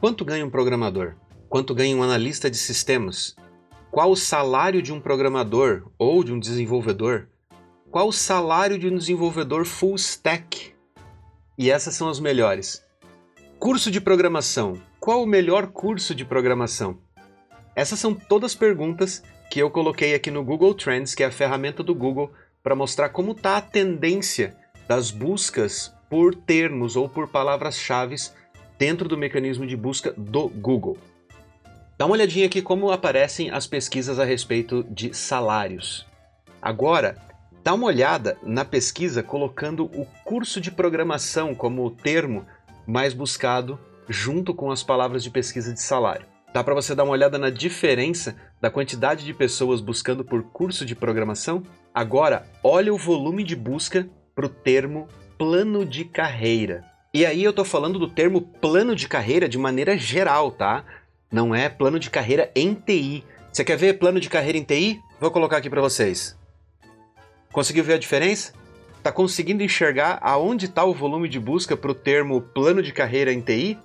Quanto ganha um programador? Quanto ganha um analista de sistemas? Qual o salário de um programador ou de um desenvolvedor? Qual o salário de um desenvolvedor full stack? E essas são as melhores. Curso de programação. Qual o melhor curso de programação? Essas são todas perguntas que eu coloquei aqui no Google Trends, que é a ferramenta do Google, para mostrar como está a tendência das buscas por termos ou por palavras-chave dentro do mecanismo de busca do Google. Dá uma olhadinha aqui como aparecem as pesquisas a respeito de salários. Agora, dá uma olhada na pesquisa colocando o curso de programação como o termo mais buscado junto com as palavras de pesquisa de salário. Dá para você dar uma olhada na diferença da quantidade de pessoas buscando por curso de programação? Agora, olha o volume de busca para o termo plano de carreira. E aí eu estou falando do termo plano de carreira de maneira geral, tá? Não é plano de carreira em TI. Você quer ver plano de carreira em TI? Vou colocar aqui para vocês. Conseguiu ver a diferença? Está conseguindo enxergar aonde está o volume de busca para o termo plano de carreira em TI?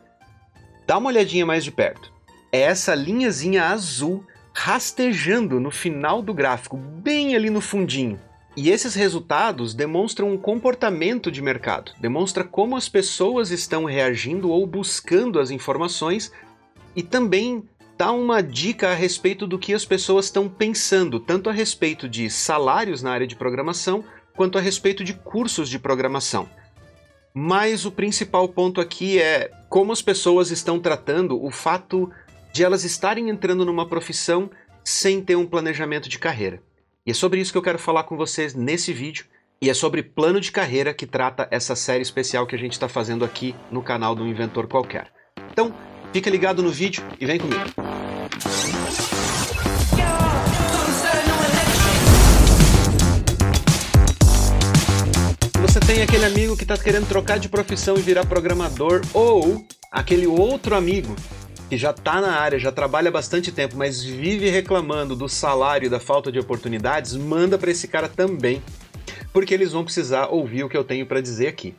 Dá uma olhadinha mais de perto. É essa linhazinha azul rastejando no final do gráfico, bem ali no fundinho. E esses resultados demonstram um comportamento de mercado, demonstra como as pessoas estão reagindo ou buscando as informações e também dá uma dica a respeito do que as pessoas estão pensando, tanto a respeito de salários na área de programação, quanto a respeito de cursos de programação. Mas o principal ponto aqui é como as pessoas estão tratando o fato de elas estarem entrando numa profissão sem ter um planejamento de carreira. E é sobre isso que eu quero falar com vocês nesse vídeo, e é sobre plano de carreira que trata essa série especial que a gente está fazendo aqui no canal do Inventor Qualquer. Então, fica ligado no vídeo e vem comigo. Você tem aquele amigo que está querendo trocar de profissão e virar programador, ou aquele outro amigo que já está na área, já trabalha bastante tempo, mas vive reclamando do salário e da falta de oportunidades, manda para esse cara também, porque eles vão precisar ouvir o que eu tenho para dizer aqui.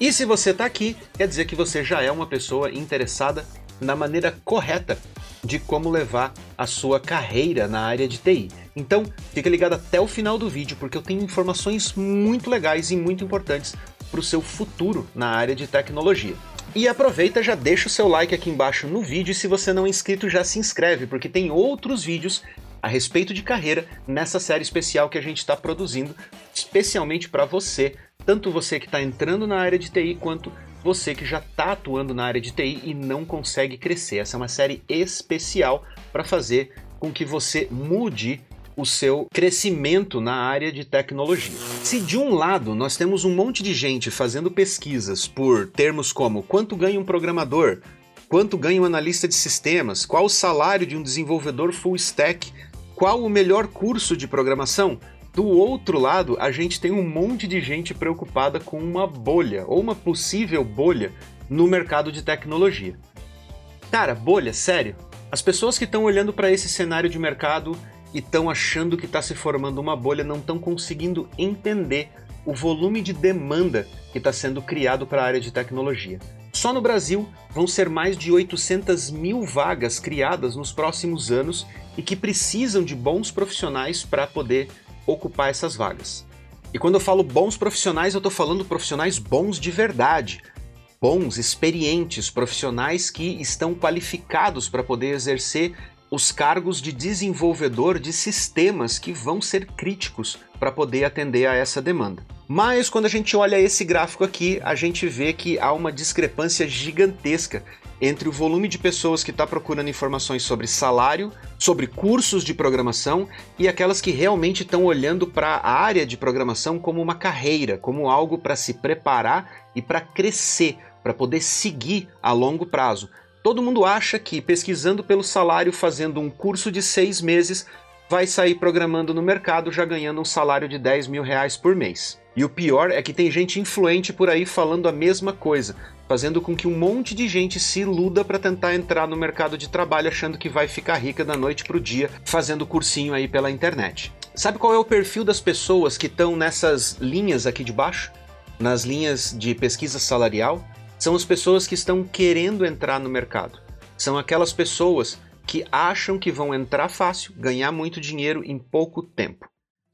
E se você está aqui, quer dizer que você já é uma pessoa interessada na maneira correta de como levar a sua carreira na área de TI. Então, fica ligado até o final do vídeo, porque eu tenho informações muito legais e muito importantes para o seu futuro na área de tecnologia. E aproveita, já deixa o seu like aqui embaixo no vídeo e se você não é inscrito já se inscreve, porque tem outros vídeos a respeito de carreira nessa série especial que a gente está produzindo, especialmente para você, tanto você que está entrando na área de TI quanto você que já está atuando na área de TI e não consegue crescer. Essa é uma série especial para fazer com que você mude o seu crescimento na área de tecnologia. Se de um lado nós temos um monte de gente fazendo pesquisas por termos como quanto ganha um programador, quanto ganha um analista de sistemas, qual o salário de um desenvolvedor full stack, qual o melhor curso de programação, do outro lado, a gente tem um monte de gente preocupada com uma bolha, ou uma possível bolha, no mercado de tecnologia. Cara, bolha, sério? As pessoas que estão olhando para esse cenário de mercado e estão achando que está se formando uma bolha não estão conseguindo entender o volume de demanda que está sendo criado para a área de tecnologia. Só no Brasil vão ser mais de 800 mil vagas criadas nos próximos anos e que precisam de bons profissionais para poder ocupar essas vagas. E quando eu falo bons profissionais, eu estou falando profissionais bons de verdade. Bons, experientes, profissionais que estão qualificados para poder exercer os cargos de desenvolvedor de sistemas que vão ser críticos para poder atender a essa demanda. Mas quando a gente olha esse gráfico aqui, a gente vê que há uma discrepância gigantesca entre o volume de pessoas que está procurando informações sobre salário, sobre cursos de programação e aquelas que realmente estão olhando para a área de programação como uma carreira, como algo para se preparar e para crescer, para poder seguir a longo prazo. Todo mundo acha que pesquisando pelo salário, fazendo um curso de seis meses, vai sair programando no mercado já ganhando um salário de 10 mil reais por mês. E o pior é que tem gente influente por aí falando a mesma coisa, fazendo com que um monte de gente se iluda para tentar entrar no mercado de trabalho achando que vai ficar rica da noite pro dia fazendo cursinho aí pela internet. Sabe qual é o perfil das pessoas que estão nessas linhas aqui de baixo? Nas linhas de pesquisa salarial? São as pessoas que estão querendo entrar no mercado. são aquelas pessoas que acham que vão entrar fácil, ganhar muito dinheiro em pouco tempo.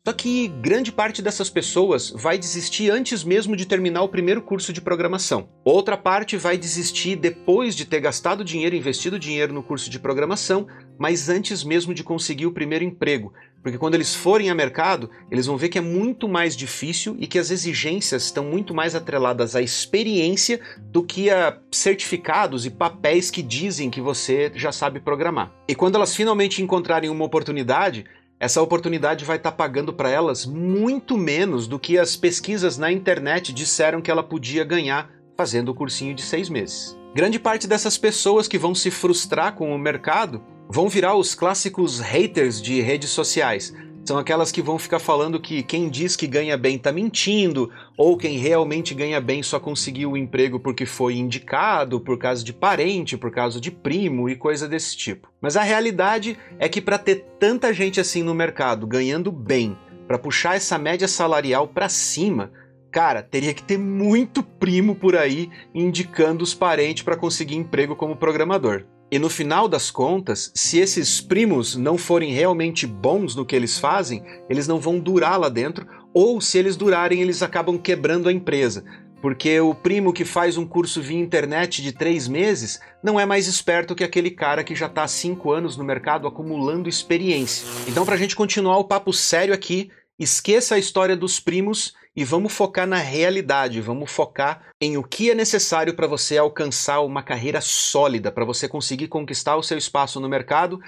Só que grande parte dessas pessoas vai desistir antes mesmo de terminar o primeiro curso de programação. Outra parte vai desistir depois de ter gastado dinheiro, investido dinheiro no curso de programação, mas antes mesmo de conseguir o primeiro emprego. Porque quando eles forem a mercado, eles vão ver que é muito mais difícil e que as exigências estão muito mais atreladas à experiência do que a certificados e papéis que dizem que você já sabe programar. E quando elas finalmente encontrarem uma oportunidade, essa oportunidade vai estar tá pagando para elas muito menos do que as pesquisas na internet disseram que ela podia ganhar fazendo o cursinho de seis meses. Grande parte dessas pessoas que vão se frustrar com o mercado vão virar os clássicos haters de redes sociais, são aquelas que vão ficar falando que quem diz que ganha bem tá mentindo, ou quem realmente ganha bem só conseguiu o emprego porque foi indicado, por causa de parente, por causa de primo e coisa desse tipo. Mas a realidade é que para ter tanta gente assim no mercado ganhando bem, para puxar essa média salarial para cima, cara, teria que ter muito primo por aí indicando os parentes para conseguir emprego como programador. E no final das contas, se esses primos não forem realmente bons no que eles fazem, eles não vão durar lá dentro, ou se eles durarem, eles acabam quebrando a empresa. Porque o primo que faz um curso via internet de três meses não é mais esperto que aquele cara que já está há cinco anos no mercado acumulando experiência. Então, para a gente continuar o papo sério aqui, esqueça a história dos primos e vamos focar na realidade, vamos focar em o que é necessário para você alcançar uma carreira sólida, para você conseguir conquistar o seu espaço no mercado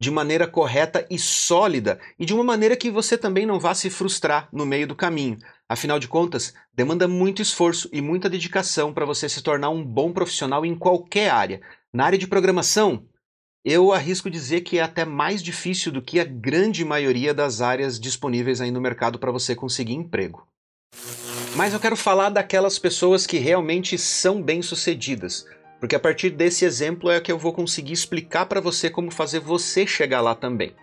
de maneira correta e sólida e de uma maneira que você também não vá se frustrar no meio do caminho. Afinal de contas, demanda muito esforço e muita dedicação para você se tornar um bom profissional em qualquer área. Na área de programação, eu arrisco dizer que é até mais difícil do que a grande maioria das áreas disponíveis aí no mercado para você conseguir emprego. Mas eu quero falar daquelas pessoas que realmente são bem-sucedidas, porque a partir desse exemplo é que eu vou conseguir explicar para você como fazer você chegar lá também.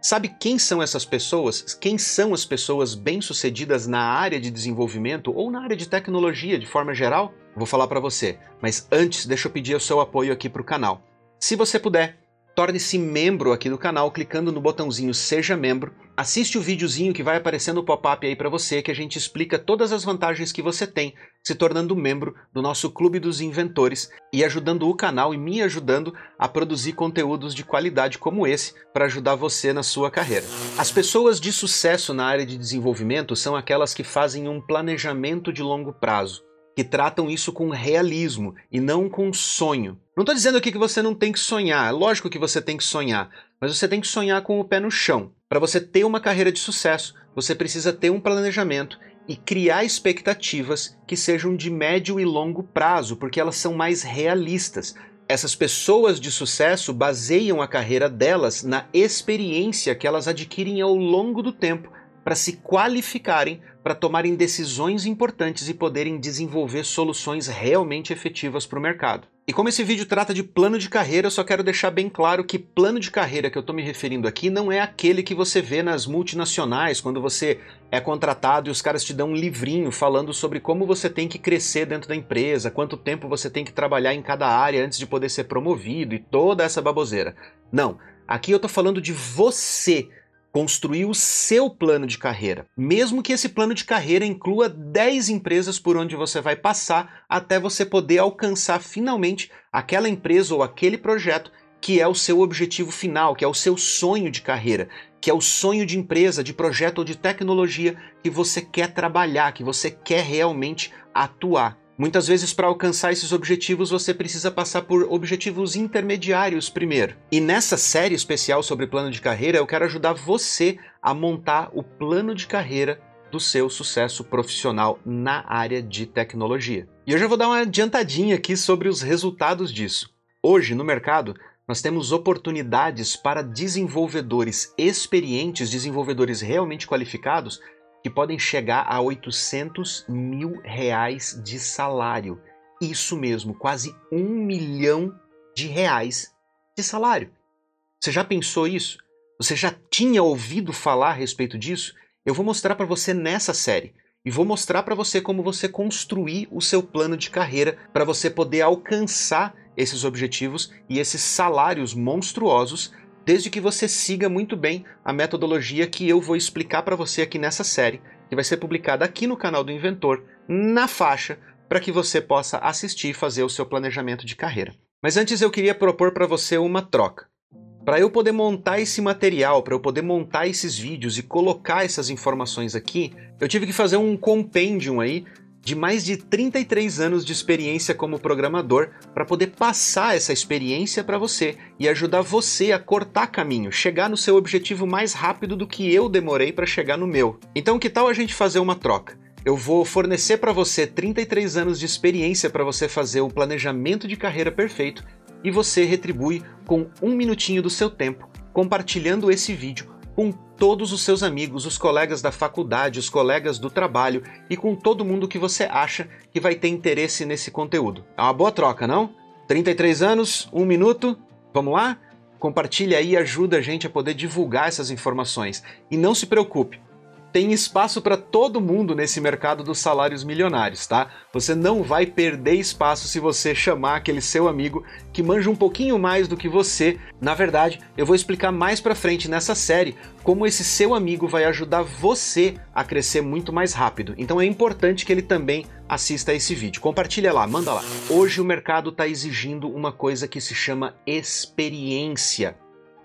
Sabe quem são essas pessoas? Quem são as pessoas bem-sucedidas na área de desenvolvimento ou na área de tecnologia de forma geral? Vou falar para você, mas antes deixa eu pedir o seu apoio aqui para o canal. Se você puder, Torne-se membro aqui do canal clicando no botãozinho Seja Membro. Assiste o videozinho que vai aparecendo o pop-up aí para você que a gente explica todas as vantagens que você tem se tornando membro do nosso Clube dos Inventores e ajudando o canal e me ajudando a produzir conteúdos de qualidade como esse para ajudar você na sua carreira. As pessoas de sucesso na área de desenvolvimento são aquelas que fazem um planejamento de longo prazo que tratam isso com realismo e não com sonho. Não estou dizendo aqui que você não tem que sonhar, é lógico que você tem que sonhar, mas você tem que sonhar com o pé no chão. Para você ter uma carreira de sucesso, você precisa ter um planejamento e criar expectativas que sejam de médio e longo prazo, porque elas são mais realistas. Essas pessoas de sucesso baseiam a carreira delas na experiência que elas adquirem ao longo do tempo para se qualificarem para tomarem decisões importantes e poderem desenvolver soluções realmente efetivas para o mercado. E como esse vídeo trata de plano de carreira, eu só quero deixar bem claro que plano de carreira que eu estou me referindo aqui não é aquele que você vê nas multinacionais, quando você é contratado e os caras te dão um livrinho falando sobre como você tem que crescer dentro da empresa, quanto tempo você tem que trabalhar em cada área antes de poder ser promovido e toda essa baboseira. Não, aqui eu estou falando de você construir o seu plano de carreira, mesmo que esse plano de carreira inclua 10 empresas por onde você vai passar até você poder alcançar finalmente aquela empresa ou aquele projeto que é o seu objetivo final, que é o seu sonho de carreira, que é o sonho de empresa, de projeto ou de tecnologia que você quer trabalhar, que você quer realmente atuar. Muitas vezes, para alcançar esses objetivos, você precisa passar por objetivos intermediários primeiro. E nessa série especial sobre plano de carreira, eu quero ajudar você a montar o plano de carreira do seu sucesso profissional na área de tecnologia. E eu já vou dar uma adiantadinha aqui sobre os resultados disso. Hoje, no mercado, nós temos oportunidades para desenvolvedores experientes, desenvolvedores realmente qualificados, que podem chegar a 800 mil reais de salário. Isso mesmo, quase um milhão de reais de salário. Você já pensou isso? Você já tinha ouvido falar a respeito disso? Eu vou mostrar para você nessa série e vou mostrar para você como você construir o seu plano de carreira para você poder alcançar esses objetivos e esses salários monstruosos, desde que você siga muito bem a metodologia que eu vou explicar para você aqui nessa série, que vai ser publicada aqui no canal do Inventor, na faixa, para que você possa assistir e fazer o seu planejamento de carreira. Mas antes eu queria propor para você uma troca. Para eu poder montar esse material, para eu poder montar esses vídeos e colocar essas informações aqui, eu tive que fazer um compêndio aí de mais de 33 anos de experiência como programador para poder passar essa experiência para você e ajudar você a cortar caminho, chegar no seu objetivo mais rápido do que eu demorei para chegar no meu. Então, que tal a gente fazer uma troca? Eu vou fornecer para você 33 anos de experiência para você fazer um planejamento de carreira perfeito e você retribui com um minutinho do seu tempo compartilhando esse vídeo com todos os seus amigos, os colegas da faculdade, os colegas do trabalho e com todo mundo que você acha que vai ter interesse nesse conteúdo. É uma boa troca, não? 33 anos, um minuto, vamos lá? Compartilhe aí e ajuda a gente a poder divulgar essas informações. E não se preocupe, tem espaço para todo mundo nesse mercado dos salários milionários, tá? Você não vai perder espaço se você chamar aquele seu amigo que manja um pouquinho mais do que você. Na verdade, eu vou explicar mais para frente nessa série como esse seu amigo vai ajudar você a crescer muito mais rápido. Então é importante que ele também assista a esse vídeo. Compartilha lá, manda lá. Hoje o mercado está exigindo uma coisa que se chama experiência.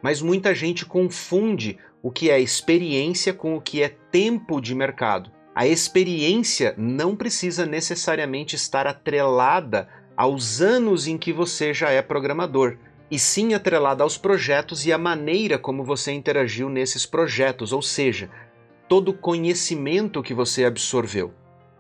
Mas muita gente confunde o que é experiência com o que é tempo de mercado. A experiência não precisa necessariamente estar atrelada aos anos em que você já é programador, e sim atrelada aos projetos e à maneira como você interagiu nesses projetos, ou seja, todo o conhecimento que você absorveu.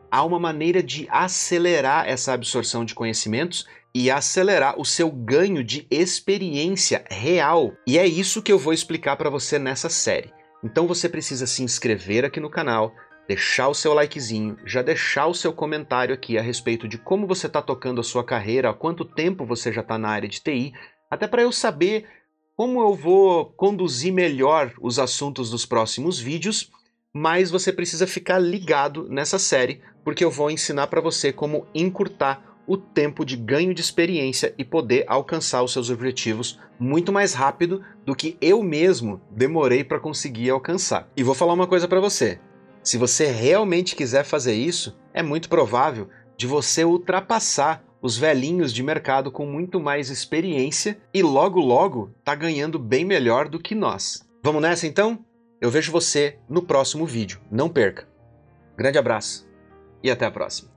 Há uma maneira de acelerar essa absorção de conhecimentos e acelerar o seu ganho de experiência real. E é isso que eu vou explicar para você nessa série. Então você precisa se inscrever aqui no canal, deixar o seu likezinho, já deixar o seu comentário aqui a respeito de como você está tocando a sua carreira, há quanto tempo você já está na área de TI, até para eu saber como eu vou conduzir melhor os assuntos dos próximos vídeos, mas você precisa ficar ligado nessa série, porque eu vou ensinar para você como encurtar o tempo de ganho de experiência e poder alcançar os seus objetivos muito mais rápido do que eu mesmo demorei para conseguir alcançar. E vou falar uma coisa para você. Se você realmente quiser fazer isso, é muito provável de você ultrapassar os velhinhos de mercado com muito mais experiência e logo logo tá ganhando bem melhor do que nós. Vamos nessa então? Eu vejo você no próximo vídeo. Não perca. Grande abraço e até a próxima.